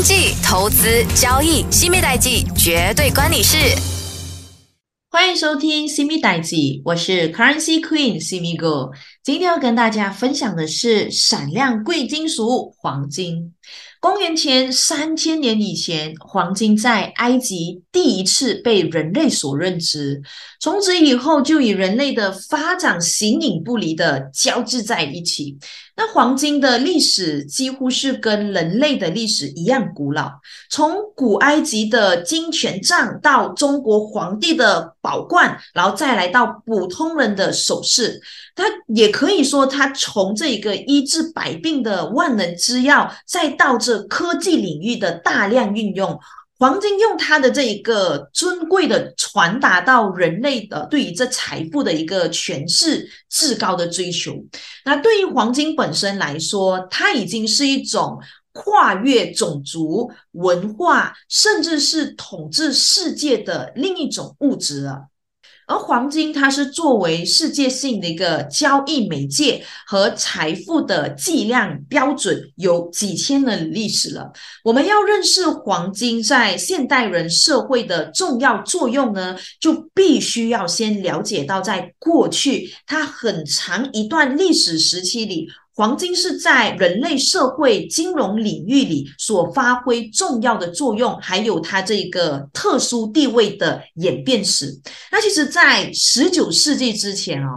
经济、投资、交易，新米代记绝对关你事。欢迎收听《新米代记》，我是 Currency Queen 西米 Go。今天要跟大家分享的是闪亮贵金属——黄金。公元前三千年以前，黄金在埃及第一次被人类所认知，从此以后就与人类的发展形影不离的交织在一起。那黄金的历史几乎是跟人类的历史一样古老，从古埃及的金权杖到中国皇帝的宝冠，然后再来到普通人的首饰，它也可以说，它从这一个医治百病的万能之药，再到这科技领域的大量运用。黄金用它的这一个尊贵的传达到人类的对于这财富的一个诠释至高的追求。那对于黄金本身来说，它已经是一种跨越种族、文化，甚至是统治世界的另一种物质了。而黄金，它是作为世界性的一个交易媒介和财富的计量标准，有几千年的历史了。我们要认识黄金在现代人社会的重要作用呢，就必须要先了解到，在过去它很长一段历史时期里。黄金是在人类社会金融领域里所发挥重要的作用，还有它这个特殊地位的演变史。那其实，在十九世纪之前啊。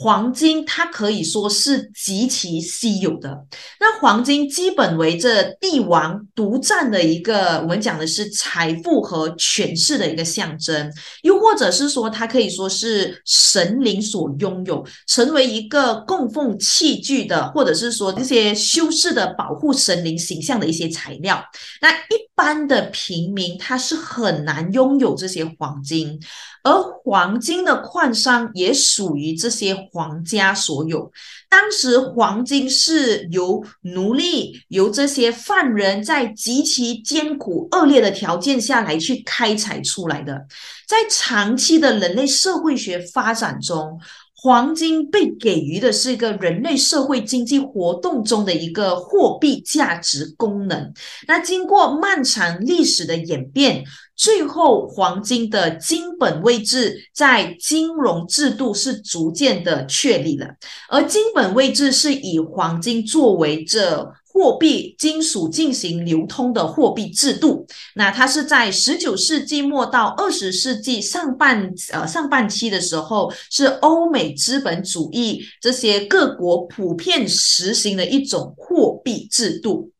黄金它可以说是极其稀有的。那黄金基本为这帝王独占的一个，我们讲的是财富和权势的一个象征，又或者是说它可以说是神灵所拥有，成为一个供奉器具的，或者是说这些修饰的保护神灵形象的一些材料。那一般的平民他是很难拥有这些黄金。而黄金的矿商也属于这些皇家所有。当时黄金是由奴隶、由这些犯人在极其艰苦恶劣的条件下来去开采出来的。在长期的人类社会学发展中，黄金被给予的是一个人类社会经济活动中的一个货币价值功能。那经过漫长历史的演变。最后，黄金的金本位制在金融制度是逐渐的确立了，而金本位制是以黄金作为这货币金属进行流通的货币制度。那它是在十九世纪末到二十世纪上半呃上半期的时候，是欧美资本主义这些各国普遍实行的一种货币制度。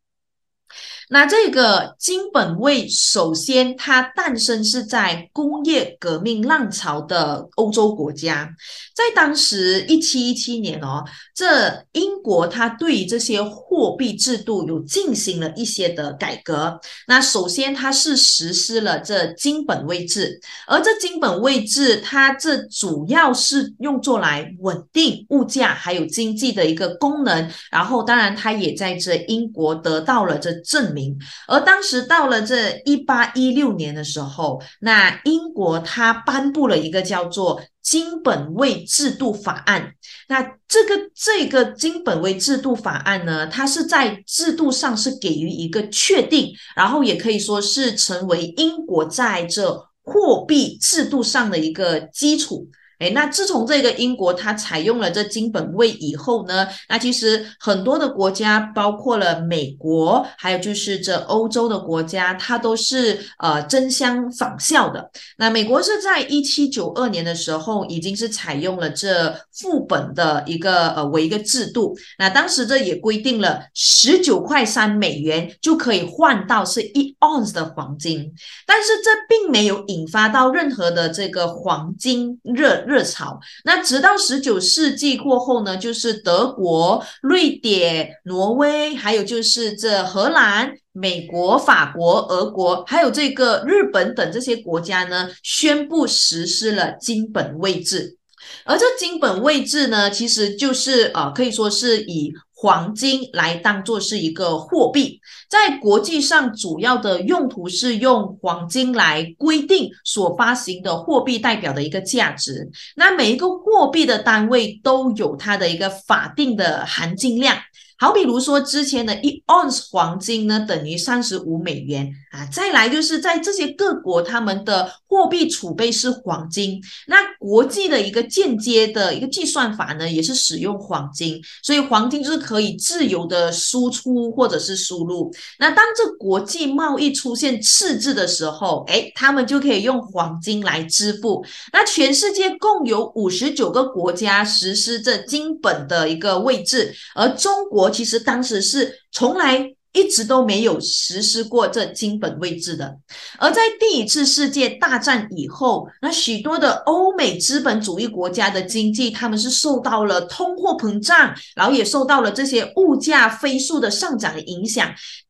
那这个金本位，首先它诞生是在工业革命浪潮的欧洲国家，在当时一七一七年哦，这英国它对于这些货币制度有进行了一些的改革。那首先它是实施了这金本位制，而这金本位制它这主要是用作来稳定物价还有经济的一个功能。然后当然它也在这英国得到了这证。而当时到了这一八一六年的时候，那英国它颁布了一个叫做金本位制度法案。那这个这个金本位制度法案呢，它是在制度上是给予一个确定，然后也可以说是成为英国在这货币制度上的一个基础。哎，那自从这个英国它采用了这金本位以后呢，那其实很多的国家，包括了美国，还有就是这欧洲的国家，它都是呃争相仿效的。那美国是在一七九二年的时候，已经是采用了这副本的一个呃为一个制度。那当时这也规定了十九块三美元就可以换到是一盎司的黄金，但是这并没有引发到任何的这个黄金热。热潮。那直到十九世纪过后呢，就是德国、瑞典、挪威，还有就是这荷兰、美国、法国、俄国，还有这个日本等这些国家呢，宣布实施了金本位制。而这金本位制呢，其实就是呃，可以说是以。黄金来当做是一个货币，在国际上主要的用途是用黄金来规定所发行的货币代表的一个价值。那每一个货币的单位都有它的一个法定的含金量。好比如说之前的一盎司黄金呢，等于三十五美元啊。再来就是在这些各国，他们的货币储备是黄金，那国际的一个间接的一个计算法呢，也是使用黄金，所以黄金就是可以自由的输出或者是输入。那当这国际贸易出现赤字的时候，哎，他们就可以用黄金来支付。那全世界共有五十九个国家实施这金本的一个位置，而中国其实当时是从来。一直都没有实施过这金本位制的，而在第一次世界大战以后，那许多的欧美资本主义国家的经济，他们是受到了通货膨胀，然后也受到了这些物价飞速的上涨的影响。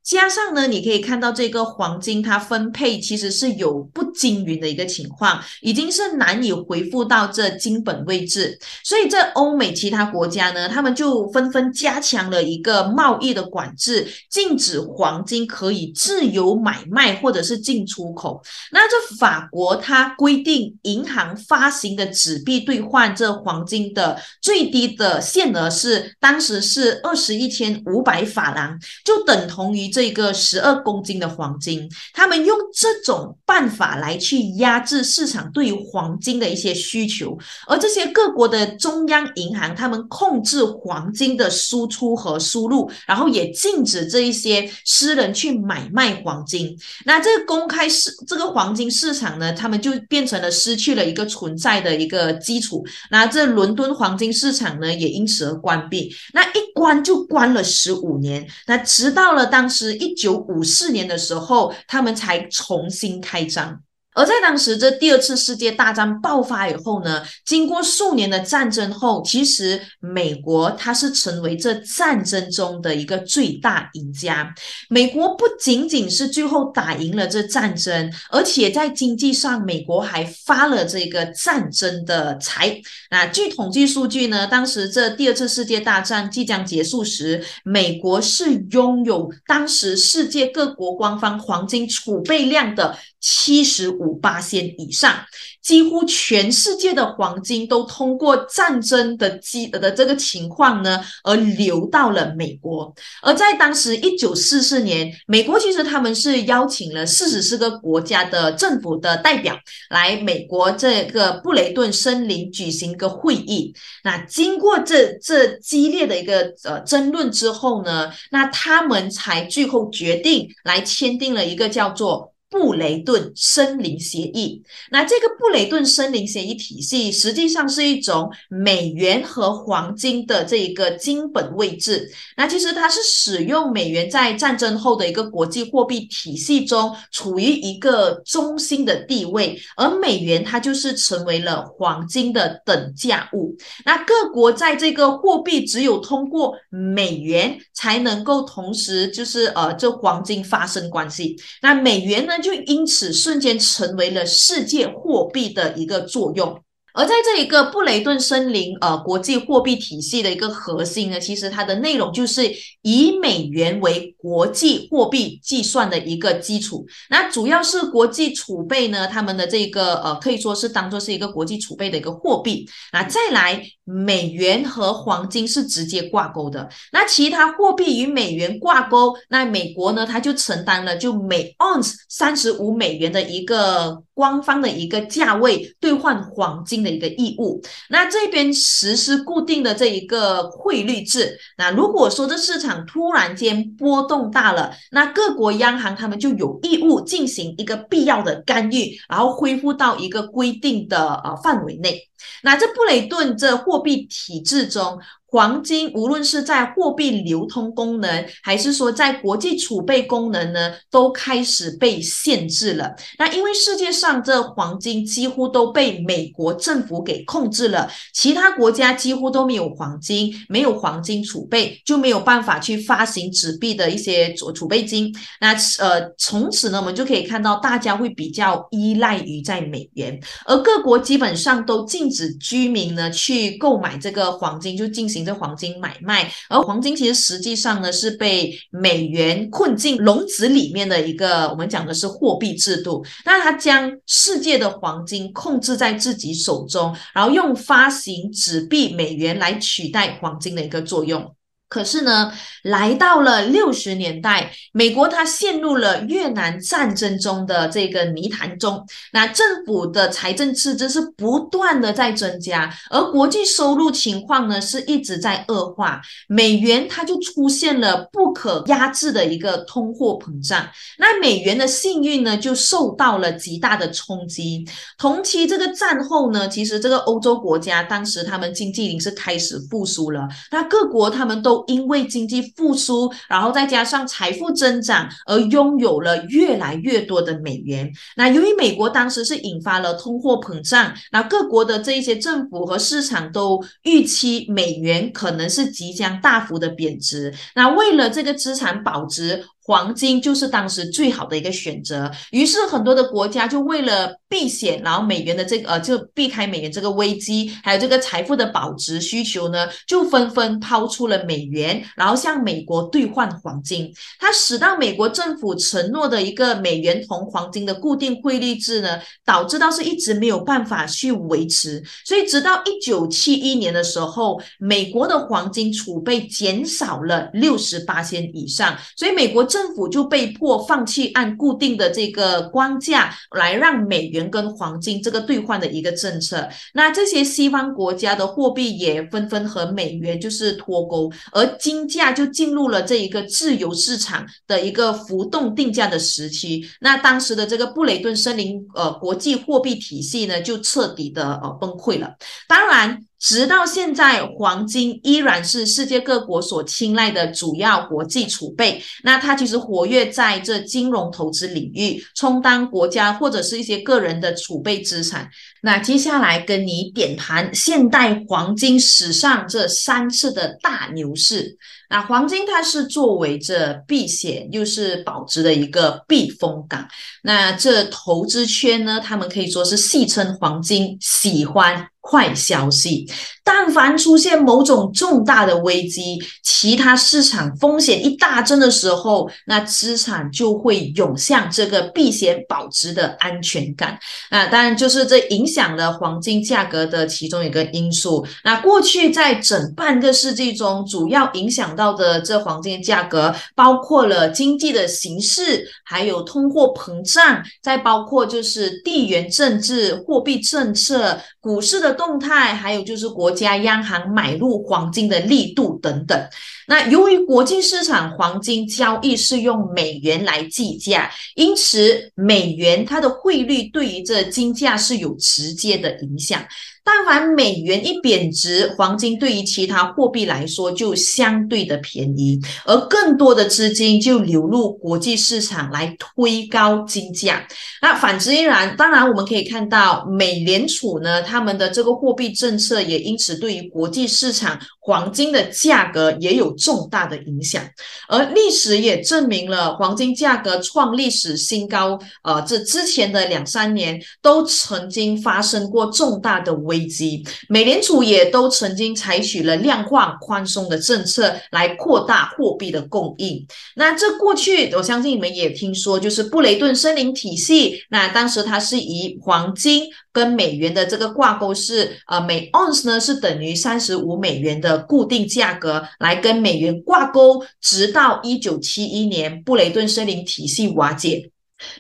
加上呢，你可以看到这个黄金它分配其实是有不均匀的一个情况，已经是难以恢复到这金本位制。所以这欧美其他国家呢，他们就纷纷加强了一个贸易的管制，禁止黄金可以自由买卖或者是进出口。那这法国它规定，银行发行的纸币兑换这黄金的最低的限额是当时是二十一千五百法郎，就等同于。这个十二公斤的黄金，他们用这种办法来去压制市场对于黄金的一些需求，而这些各国的中央银行，他们控制黄金的输出和输入，然后也禁止这一些私人去买卖黄金。那这个公开市这个黄金市场呢，他们就变成了失去了一个存在的一个基础。那这伦敦黄金市场呢，也因此而关闭。那一关就关了十五年。那直到了当时。一九五四年的时候，他们才重新开张。而在当时这第二次世界大战爆发以后呢，经过数年的战争后，其实美国它是成为这战争中的一个最大赢家。美国不仅仅是最后打赢了这战争，而且在经济上，美国还发了这个战争的财。那据统计数据呢，当时这第二次世界大战即将结束时，美国是拥有当时世界各国官方黄金储备量的。七十五八仙以上，几乎全世界的黄金都通过战争的机的这个情况呢，而流到了美国。而在当时一九四四年，美国其实他们是邀请了四十四个国家的政府的代表来美国这个布雷顿森林举行一个会议。那经过这这激烈的一个呃争论之后呢，那他们才最后决定来签订了一个叫做。布雷顿森林协议，那这个布雷顿森林协议体系实际上是一种美元和黄金的这一个金本位制。那其实它是使用美元在战争后的一个国际货币体系中处于一个中心的地位，而美元它就是成为了黄金的等价物。那各国在这个货币只有通过美元才能够同时就是呃这黄金发生关系。那美元呢？就因此瞬间成为了世界货币的一个作用。而在这一个布雷顿森林呃国际货币体系的一个核心呢，其实它的内容就是以美元为国际货币计算的一个基础。那主要是国际储备呢，他们的这个呃可以说是当做是一个国际储备的一个货币。那再来，美元和黄金是直接挂钩的。那其他货币与美元挂钩，那美国呢，它就承担了就每盎司三十五美元的一个官方的一个价位兑换黄金的。一个义务，那这边实施固定的这一个汇率制。那如果说这市场突然间波动大了，那各国央行他们就有义务进行一个必要的干预，然后恢复到一个规定的呃范围内。那这布雷顿这货币体制中。黄金无论是在货币流通功能，还是说在国际储备功能呢，都开始被限制了。那因为世界上这黄金几乎都被美国政府给控制了，其他国家几乎都没有黄金，没有黄金储备，就没有办法去发行纸币的一些储储备金。那呃，从此呢，我们就可以看到大家会比较依赖于在美元，而各国基本上都禁止居民呢去购买这个黄金，就进行。这黄金买卖，而黄金其实实际上呢是被美元困进笼子里面的一个，我们讲的是货币制度。那它将世界的黄金控制在自己手中，然后用发行纸币美元来取代黄金的一个作用。可是呢，来到了六十年代，美国它陷入了越南战争中的这个泥潭中，那政府的财政赤字是不断的在增加，而国际收入情况呢是一直在恶化，美元它就出现了不可压制的一个通货膨胀，那美元的信誉呢就受到了极大的冲击。同期这个战后呢，其实这个欧洲国家当时他们经济已经是开始复苏了，那各国他们都。因为经济复苏，然后再加上财富增长，而拥有了越来越多的美元。那由于美国当时是引发了通货膨胀，那各国的这一些政府和市场都预期美元可能是即将大幅的贬值。那为了这个资产保值。黄金就是当时最好的一个选择，于是很多的国家就为了避险，然后美元的这个呃，就避开美元这个危机，还有这个财富的保值需求呢，就纷纷抛出了美元，然后向美国兑换黄金。它使到美国政府承诺的一个美元同黄金的固定汇率制呢，导致到是一直没有办法去维持。所以直到一九七一年的时候，美国的黄金储备减少了六十八千以上，所以美国政政府就被迫放弃按固定的这个光价来让美元跟黄金这个兑换的一个政策，那这些西方国家的货币也纷纷和美元就是脱钩，而金价就进入了这一个自由市场的一个浮动定价的时期。那当时的这个布雷顿森林呃国际货币体系呢，就彻底的呃崩溃了。当然。直到现在，黄金依然是世界各国所青睐的主要国际储备。那它其实活跃在这金融投资领域，充当国家或者是一些个人的储备资产。那接下来跟你点盘现代黄金史上这三次的大牛市。那黄金它是作为这避险又是保值的一个避风港。那这投资圈呢，他们可以说是戏称黄金喜欢。坏消息，但凡出现某种重大的危机，其他市场风险一大增的时候，那资产就会涌向这个避险保值的安全感。那当然就是这影响了黄金价格的其中一个因素。那过去在整半个世纪中，主要影响到的这黄金价格，包括了经济的形势，还有通货膨胀，再包括就是地缘政治、货币政策、股市的。动态，还有就是国家央行买入黄金的力度等等。那由于国际市场黄金交易是用美元来计价，因此美元它的汇率对于这金价是有直接的影响。但凡美元一贬值，黄金对于其他货币来说就相对的便宜，而更多的资金就流入国际市场来推高金价。那反之亦然。当然，我们可以看到美联储呢，他们的这个货币政策也因此对于国际市场黄金的价格也有重大的影响。而历史也证明了，黄金价格创历史新高，呃，这之前的两三年都曾经发生过重大的危。机，美联储也都曾经采取了量化宽松的政策来扩大货币的供应。那这过去，我相信你们也听说，就是布雷顿森林体系。那当时它是以黄金跟美元的这个挂钩是，呃，每盎司呢是等于三十五美元的固定价格来跟美元挂钩，直到一九七一年布雷顿森林体系瓦解。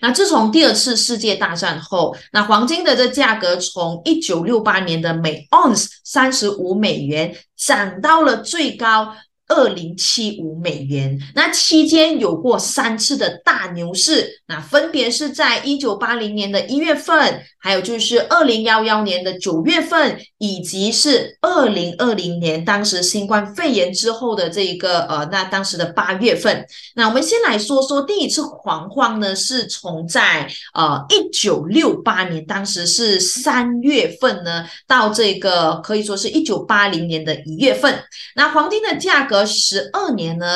那自从第二次世界大战后，那黄金的这价格从一九六八年的每盎司三十五美元涨到了最高。二零七五美元，那期间有过三次的大牛市，那分别是在一九八零年的一月份，还有就是二零幺幺年的九月份，以及是二零二零年当时新冠肺炎之后的这一个呃，那当时的八月份。那我们先来说说第一次狂欢呢，是从在呃一九六八年，当时是三月份呢，到这个可以说是一九八零年的一月份，那黄金的价格。十二年呢，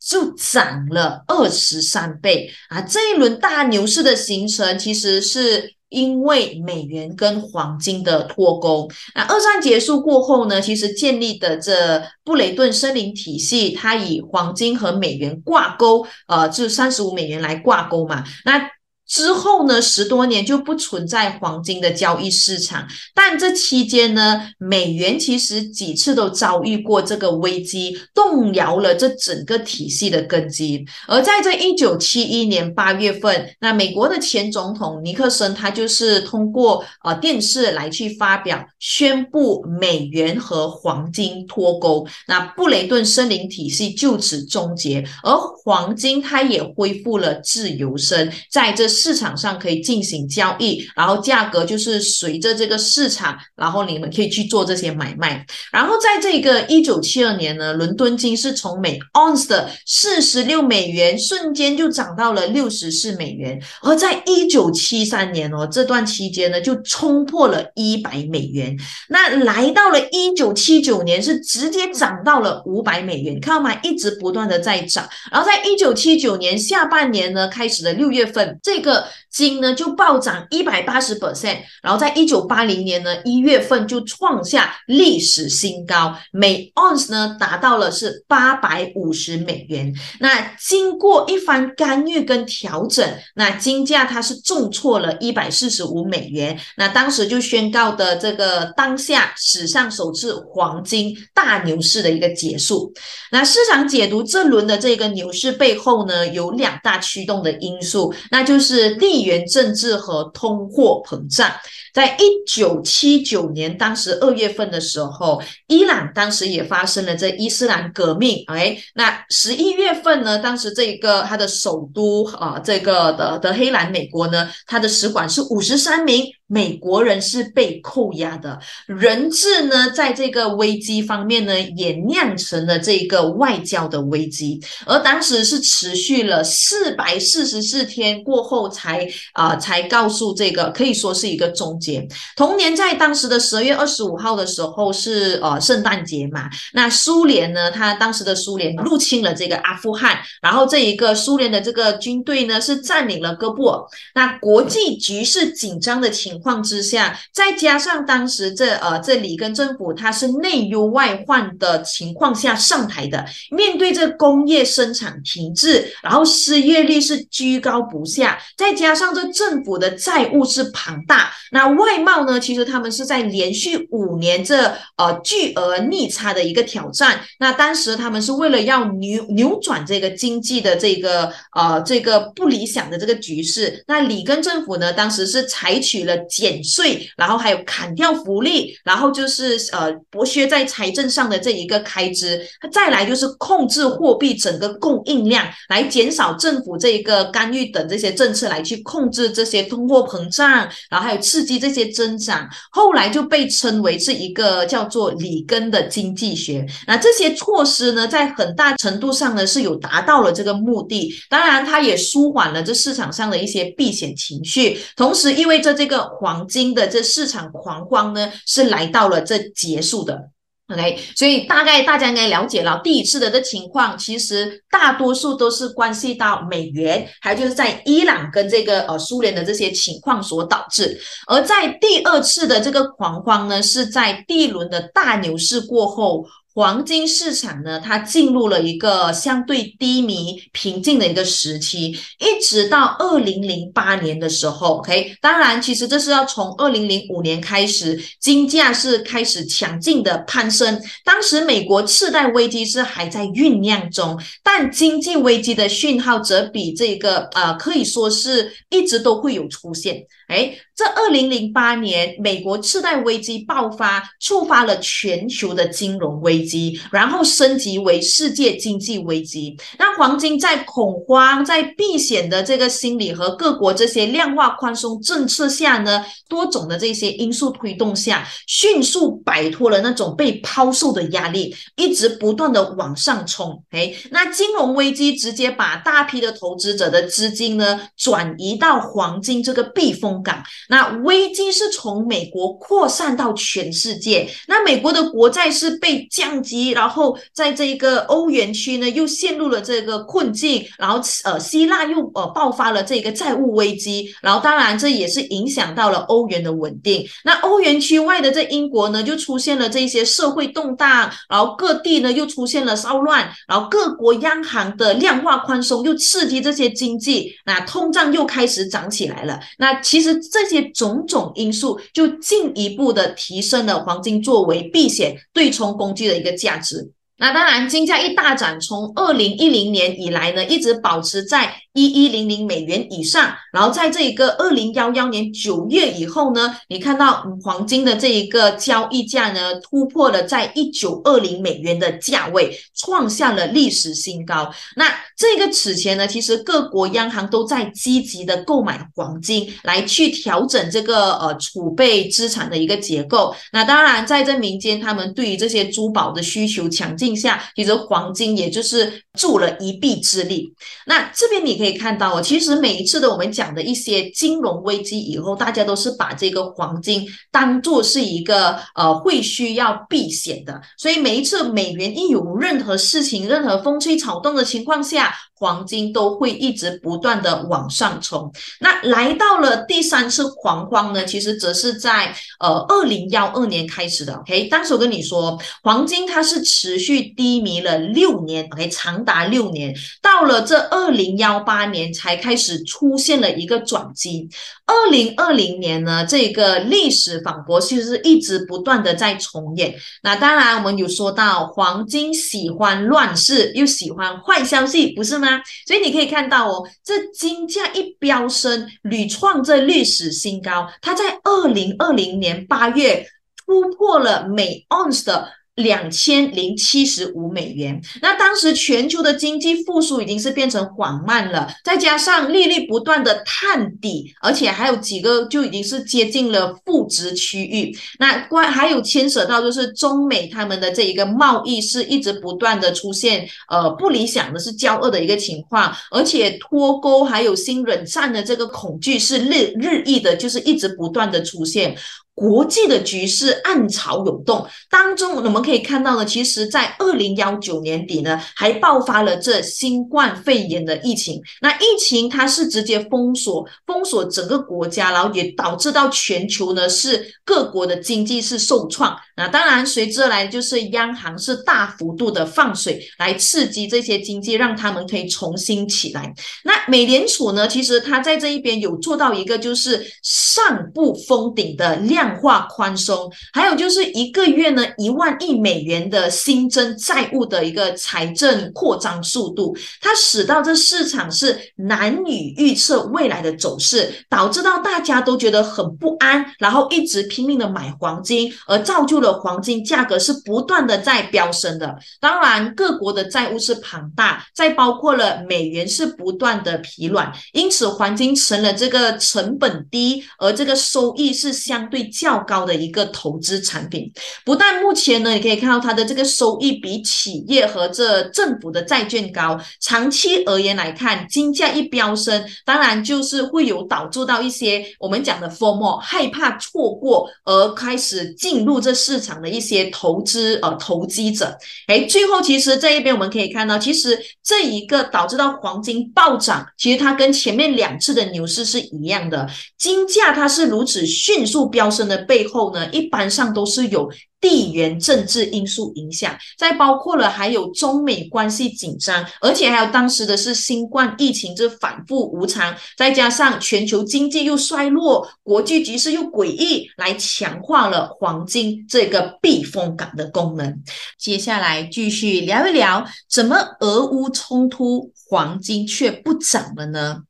就涨了二十三倍啊！这一轮大牛市的形成，其实是因为美元跟黄金的脱钩。那二战结束过后呢，其实建立的这布雷顿森林体系，它以黄金和美元挂钩，呃，就三十五美元来挂钩嘛。那之后呢，十多年就不存在黄金的交易市场。但这期间呢，美元其实几次都遭遇过这个危机，动摇了这整个体系的根基。而在这一九七一年八月份，那美国的前总统尼克森他就是通过呃电视来去发表宣布美元和黄金脱钩，那布雷顿森林体系就此终结，而黄金它也恢复了自由身，在这市场上可以进行交易，然后价格就是随着这个市场，然后你们可以去做这些买卖。然后在这个一九七二年呢，伦敦金是从每盎司的四十六美元瞬间就涨到了六十四美元，而在一九七三年哦，这段期间呢就冲破了一百美元。那来到了一九七九年是直接涨到了五百美元，看到吗？一直不断的在涨。然后在一九七九年下半年呢，开始的六月份，这个金呢就暴涨一百八十 percent。然后在一九八零年呢一月份就创下历史新高，每盎司呢达到了是八百五十美元。那经过一番干预跟调整，那金价它是重挫了一百四十五美元。那当时就宣告的这个当下史上首次黄金大牛市的一个结束。那市场解读这轮的这个牛市背后呢，有两大驱动的因素，那就是是地缘政治和通货膨胀。在一九七九年，当时二月份的时候，伊朗当时也发生了这伊斯兰革命。哎，那十一月份呢，当时这一个它的首都啊，这个的德黑兰，美国呢，它的使馆是五十三名。美国人是被扣押的，人质呢，在这个危机方面呢，也酿成了这个外交的危机，而当时是持续了四百四十四天过后才啊，才告诉这个可以说是一个终结。同年在当时的十二月二十五号的时候是呃圣诞节嘛，那苏联呢，他当时的苏联入侵了这个阿富汗，然后这一个苏联的这个军队呢是占领了戈布尔，那国际局势紧张的情。况之下，再加上当时这呃这里根政府它是内忧外患的情况下上台的，面对这工业生产停滞，然后失业率是居高不下，再加上这政府的债务是庞大，那外贸呢，其实他们是在连续五年这呃巨额逆差的一个挑战，那当时他们是为了要扭扭转这个经济的这个呃这个不理想的这个局势，那里根政府呢，当时是采取了。减税，然后还有砍掉福利，然后就是呃剥削在财政上的这一个开支，再来就是控制货币整个供应量，来减少政府这一个干预等这些政策来去控制这些通货膨胀，然后还有刺激这些增长，后来就被称为是一个叫做里根的经济学。那这些措施呢，在很大程度上呢是有达到了这个目的，当然它也舒缓了这市场上的一些避险情绪，同时意味着这个。黄金的这市场狂欢呢，是来到了这结束的，OK，所以大概大家应该了解了第一次的这情况，其实大多数都是关系到美元，还有就是在伊朗跟这个呃苏联的这些情况所导致，而在第二次的这个狂欢呢，是在第一轮的大牛市过后。黄金市场呢，它进入了一个相对低迷、平静的一个时期，一直到二零零八年的时候，OK，当然，其实这是要从二零零五年开始，金价是开始强劲的攀升。当时美国次贷危机是还在酝酿中，但经济危机的讯号则比这个呃，可以说是一直都会有出现。哎，这二零零八年美国次贷危机爆发，触发了全球的金融危机，然后升级为世界经济危机。那黄金在恐慌、在避险的这个心理和各国这些量化宽松政策下呢，多种的这些因素推动下，迅速摆脱了那种被抛售的压力，一直不断的往上冲。哎，那金融危机直接把大批的投资者的资金呢，转移到黄金这个避风。港那危机是从美国扩散到全世界，那美国的国债是被加降级，然后在这一个欧元区呢又陷入了这个困境，然后呃希腊又呃爆发了这个债务危机，然后当然这也是影响到了欧元的稳定。那欧元区外的这英国呢就出现了这些社会动荡，然后各地呢又出现了骚乱，然后各国央行的量化宽松又刺激这些经济，那通胀又开始涨起来了。那其实这些种种因素就进一步的提升了黄金作为避险对冲工具的一个价值。那当然，金价一大涨，从二零一零年以来呢，一直保持在一一零零美元以上。然后在这一个二零幺幺年九月以后呢，你看到黄金的这一个交易价呢，突破了在一九二零美元的价位，创下了历史新高。那这个此前呢，其实各国央行都在积极的购买黄金，来去调整这个呃储备资产的一个结构。那当然，在这民间，他们对于这些珠宝的需求强劲。下，其实黄金也就是助了一臂之力。那这边你可以看到我，其实每一次的我们讲的一些金融危机以后，大家都是把这个黄金当做是一个呃会需要避险的。所以每一次美元一有任何事情、任何风吹草动的情况下，黄金都会一直不断的往上冲。那来到了第三次狂欢呢，其实则是在呃二零幺二年开始的。OK，当时我跟你说，黄金它是持续低迷了六年，OK，长达六年，到了这二零幺八年才开始出现了一个转机。二零二零年呢，这个历史仿佛其实是一直不断的在重演。那当然，我们有说到黄金喜欢乱世，又喜欢坏消息，不是吗？所以你可以看到哦，这金价一飙升，屡创这历史新高。它在二零二零年八月突破了每盎司的。两千零七十五美元。那当时全球的经济复苏已经是变成缓慢了，再加上利率不断的探底，而且还有几个就已经是接近了负值区域。那关还有牵涉到就是中美他们的这一个贸易是一直不断的出现呃不理想的是交恶的一个情况，而且脱钩还有新冷战的这个恐惧是日日益的，就是一直不断的出现。国际的局势暗潮涌动当中，我们可以看到呢，其实，在二零幺九年底呢，还爆发了这新冠肺炎的疫情。那疫情它是直接封锁封锁整个国家，然后也导致到全球呢是各国的经济是受创。那当然随之而来就是央行是大幅度的放水来刺激这些经济，让他们可以重新起来。那美联储呢，其实它在这一边有做到一个就是上不封顶的量。量化宽松，还有就是一个月呢一万亿美元的新增债务的一个财政扩张速度，它使到这市场是难以预测未来的走势，导致到大家都觉得很不安，然后一直拼命的买黄金，而造就了黄金价格是不断的在飙升的。当然，各国的债务是庞大，再包括了美元是不断的疲软，因此黄金成了这个成本低，而这个收益是相对。较高的一个投资产品，不但目前呢，你可以看到它的这个收益比企业和这政府的债券高，长期而言来看，金价一飙升，当然就是会有导致到一些我们讲的 formal 害怕错过而开始进入这市场的一些投资呃投机者。哎，最后其实这一边我们可以看到，其实这一个导致到黄金暴涨，其实它跟前面两次的牛市是一样的，金价它是如此迅速飙升。的背后呢，一般上都是有地缘政治因素影响，再包括了还有中美关系紧张，而且还有当时的是新冠疫情这反复无常，再加上全球经济又衰落，国际局势又诡异，来强化了黄金这个避风港的功能。接下来继续聊一聊，怎么俄乌冲突黄金却不涨了呢？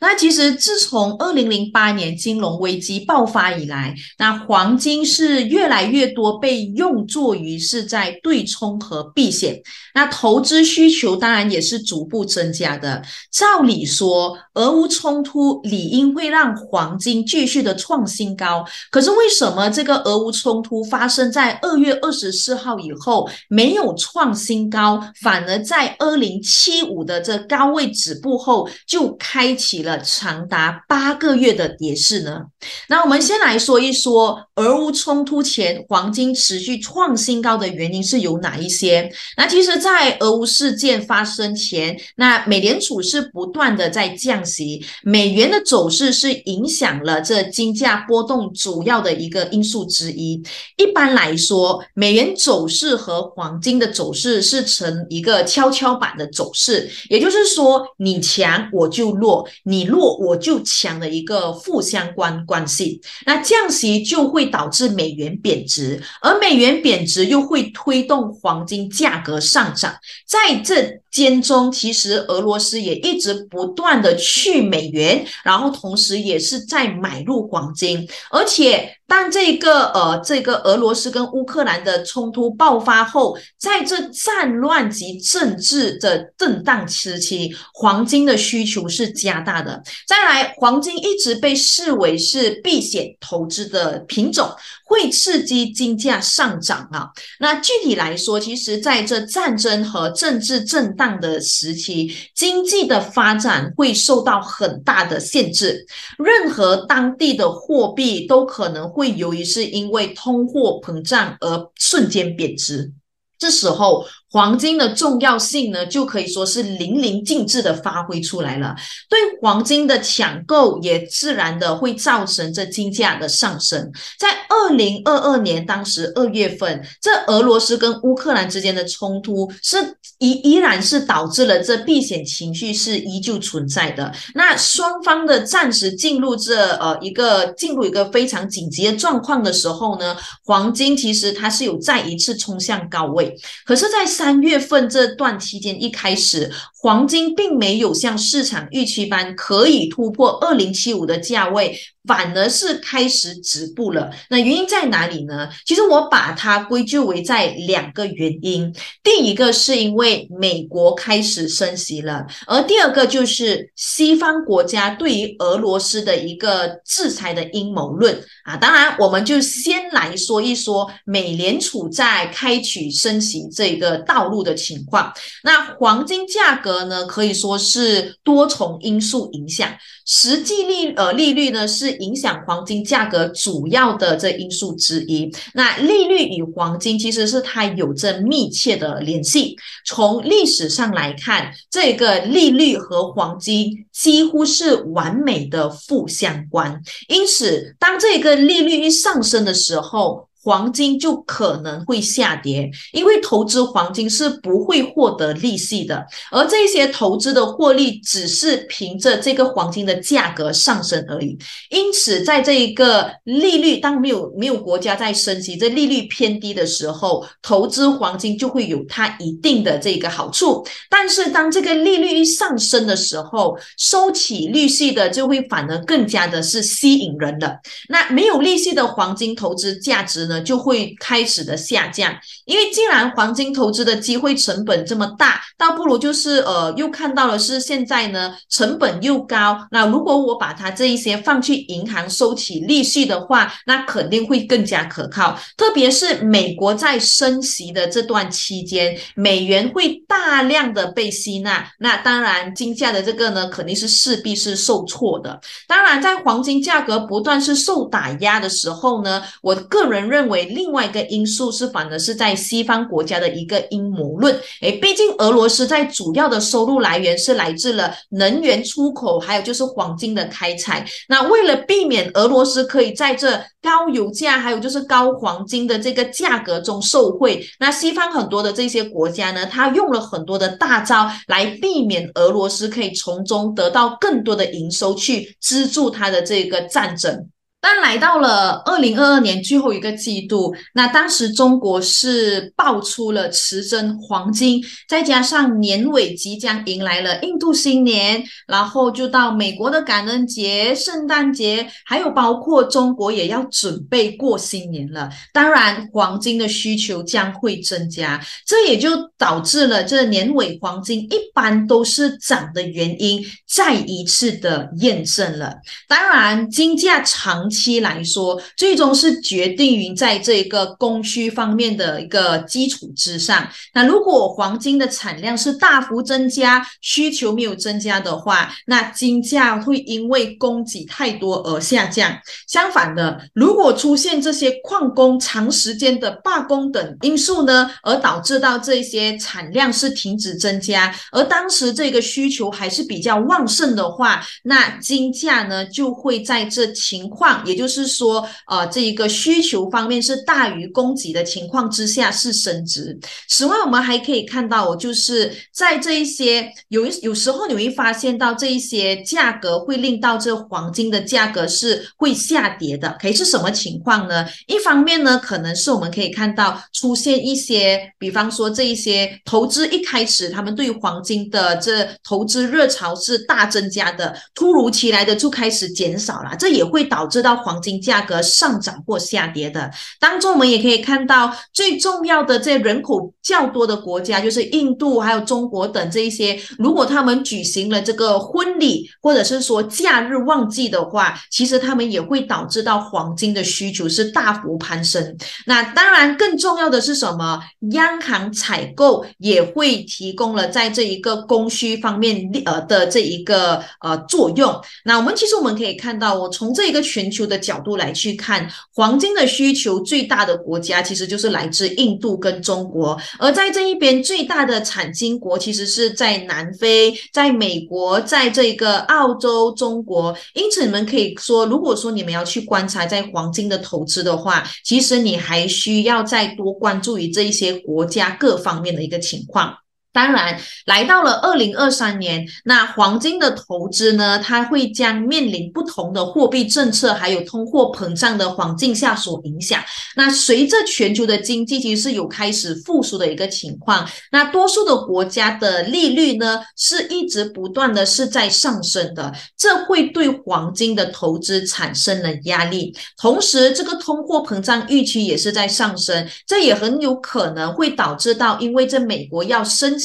那其实自从二零零八年金融危机爆发以来，那黄金是越来越多被用作于是在对冲和避险。那投资需求当然也是逐步增加的。照理说，俄乌冲突理应会让黄金继续的创新高。可是为什么这个俄乌冲突发生在二月二十四号以后没有创新高，反而在二零七五的这高位止步后就开？启了长达八个月的跌势呢？那我们先来说一说俄乌冲突前黄金持续创新高的原因是有哪一些？那其实，在俄乌事件发生前，那美联储是不断的在降息，美元的走势是影响了这金价波动主要的一个因素之一。一般来说，美元走势和黄金的走势是成一个跷跷板的走势，也就是说，你强我就弱，你弱我就强的一个负相关关系。那降息就会导致美元贬值，而美元贬值又会推动黄金价格上涨，在这。间中，其实俄罗斯也一直不断的去美元，然后同时也是在买入黄金，而且当这个呃这个俄罗斯跟乌克兰的冲突爆发后，在这战乱及政治的震荡时期，黄金的需求是加大的。再来，黄金一直被视为是避险投资的品种。会刺激金价上涨啊！那具体来说，其实在这战争和政治震荡的时期，经济的发展会受到很大的限制，任何当地的货币都可能会由于是因为通货膨胀而瞬间贬值。这时候，黄金的重要性呢，就可以说是淋漓尽致的发挥出来了。对黄金的抢购，也自然的会造成这金价的上升。在二零二二年，当时二月份，这俄罗斯跟乌克兰之间的冲突是依依然是导致了这避险情绪是依旧存在的。那双方的暂时进入这呃一个进入一个非常紧急的状况的时候呢，黄金其实它是有再一次冲向高位，可是，在三月份这段期间一开始，黄金并没有像市场预期般可以突破二零七五的价位。反而是开始止步了，那原因在哪里呢？其实我把它归咎为在两个原因。第一个是因为美国开始升息了，而第二个就是西方国家对于俄罗斯的一个制裁的阴谋论啊。当然，我们就先来说一说美联储在开启升息这个道路的情况。那黄金价格呢，可以说是多重因素影响，实际利呃利率呢是。影响黄金价格主要的这因素之一，那利率与黄金其实是它有着密切的联系。从历史上来看，这个利率和黄金几乎是完美的负相关。因此，当这个利率一上升的时候，黄金就可能会下跌，因为投资黄金是不会获得利息的，而这些投资的获利只是凭着这个黄金的价格上升而已。因此，在这一个利率当没有没有国家在升级，这利率偏低的时候，投资黄金就会有它一定的这个好处。但是，当这个利率一上升的时候，收起利息的就会反而更加的是吸引人的。那没有利息的黄金投资价值。呢就会开始的下降，因为既然黄金投资的机会成本这么大，倒不如就是呃又看到了是现在呢成本又高，那如果我把它这一些放去银行收起利息的话，那肯定会更加可靠。特别是美国在升息的这段期间，美元会大量的被吸纳，那当然金价的这个呢肯定是势必是受挫的。当然，在黄金价格不断是受打压的时候呢，我个人认。认为另外一个因素是，反而是在西方国家的一个阴谋论。诶，毕竟俄罗斯在主要的收入来源是来自了能源出口，还有就是黄金的开采。那为了避免俄罗斯可以在这高油价，还有就是高黄金的这个价格中受贿，那西方很多的这些国家呢，他用了很多的大招来避免俄罗斯可以从中得到更多的营收，去资助他的这个战争。但来到了二零二二年最后一个季度，那当时中国是爆出了持增黄金，再加上年尾即将迎来了印度新年，然后就到美国的感恩节、圣诞节，还有包括中国也要准备过新年了。当然，黄金的需求将会增加，这也就导致了这年尾黄金一般都是涨的原因再一次的验证了。当然，金价长。期来说，最终是决定于在这个供需方面的一个基础之上。那如果黄金的产量是大幅增加，需求没有增加的话，那金价会因为供给太多而下降。相反的，如果出现这些矿工长时间的罢工等因素呢，而导致到这些产量是停止增加，而当时这个需求还是比较旺盛的话，那金价呢就会在这情况，也就是说，呃，这一个需求方面是大于供给的情况之下是升值。此外，我们还可以看到，就是在这一些有有时候你会发现到这一些价格会令到这黄金的价格是会下跌的，可以是什么情况呢？一方面呢，可能是我们可以看到出现一些，比方说这一些投资一开始他们对黄金的这投资热潮是大增加的，突如其来的就开始减少了，这也会导致到黄金价格上涨或下跌的。当中我们也可以看到最重要的这人口较多的国家，就是印度还有中国等这一些，如果他们举行了这个婚礼或者是说假日旺季的话，其实他们也会导致到黄金的需求是大幅攀升。那当然更重要的是什么？央行采购也会提供了在这一个供需方面呃的这一个呃作用。那我们其实我们可以看到，我从这一个全球的角度来去看，黄金的需求最大的国家其实就是来自印度跟中国，而在这一边最大的产金国其实是在南非、在美国、在这个澳洲、中国。因此，你们可以说，如果说你们要去观察在黄金的投资的话，其实你还需要再多关注于这一些国家各方面的一个情况。当然，来到了二零二三年，那黄金的投资呢，它会将面临不同的货币政策，还有通货膨胀的环境下所影响。那随着全球的经济其实有开始复苏的一个情况，那多数的国家的利率呢，是一直不断的是在上升的，这会对黄金的投资产生了压力。同时，这个通货膨胀预期也是在上升，这也很有可能会导致到，因为这美国要升。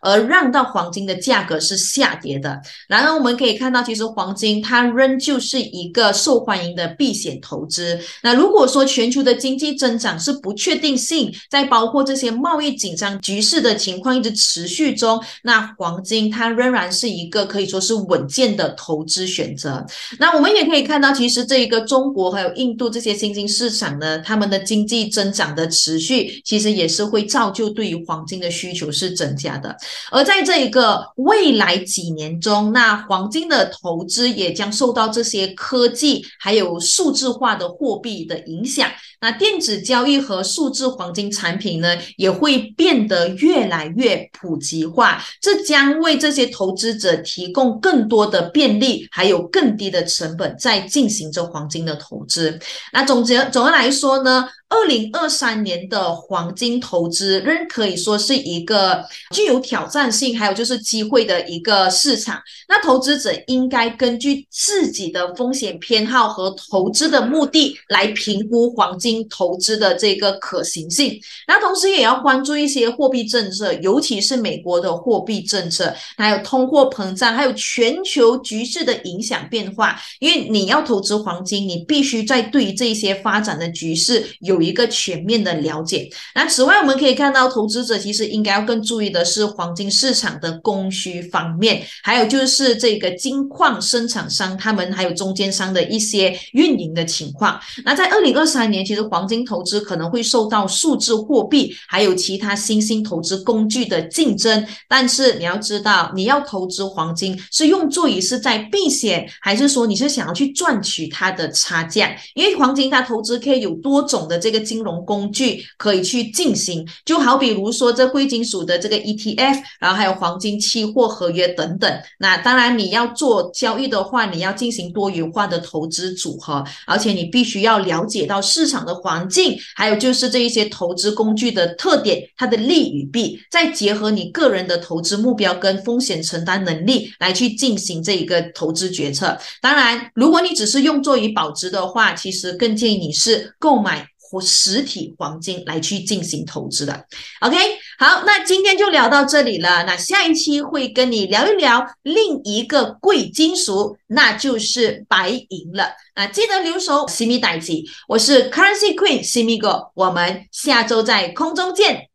而让到黄金的价格是下跌的。然而，我们可以看到，其实黄金它仍旧是一个受欢迎的避险投资。那如果说全球的经济增长是不确定性，在包括这些贸易紧张局势的情况一直持续中，那黄金它仍然是一个可以说是稳健的投资选择。那我们也可以看到，其实这一个中国还有印度这些新兴市场呢，他们的经济增长的持续，其实也是会造就对于黄金的需求是增加。的，而在这一个未来几年中，那黄金的投资也将受到这些科技还有数字化的货币的影响。那电子交易和数字黄金产品呢，也会变得越来越普及化。这将为这些投资者提供更多的便利，还有更低的成本，在进行着黄金的投资。那总结总的来说呢？二零二三年的黄金投资仍可以说是一个具有挑战性，还有就是机会的一个市场。那投资者应该根据自己的风险偏好和投资的目的来评估黄金投资的这个可行性。那同时也要关注一些货币政策，尤其是美国的货币政策，还有通货膨胀，还有全球局势的影响变化。因为你要投资黄金，你必须在对于这些发展的局势有。一个全面的了解。那此外，我们可以看到，投资者其实应该要更注意的是黄金市场的供需方面，还有就是这个金矿生产商他们还有中间商的一些运营的情况。那在二零二三年，其实黄金投资可能会受到数字货币还有其他新兴投资工具的竞争。但是你要知道，你要投资黄金是用作于是在避险，还是说你是想要去赚取它的差价？因为黄金它投资可以有多种的这个金融工具可以去进行，就好比如说这贵金属的这个 ETF，然后还有黄金期货合约等等。那当然你要做交易的话，你要进行多元化的投资组合，而且你必须要了解到市场的环境，还有就是这一些投资工具的特点，它的利与弊，再结合你个人的投资目标跟风险承担能力来去进行这一个投资决策。当然，如果你只是用作于保值的话，其实更建议你是购买。或实体黄金来去进行投资的，OK，好，那今天就聊到这里了。那下一期会跟你聊一聊另一个贵金属，那就是白银了。那记得留守西米代记，我是 Currency Queen 西米哥，我们下周在空中见。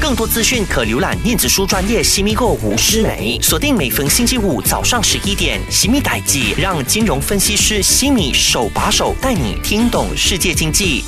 更多资讯可浏览电子书专业西米购吴诗梅，锁定每逢星期五早上十一点西米代记，让金融分析师西米手把手带你听懂世界经济。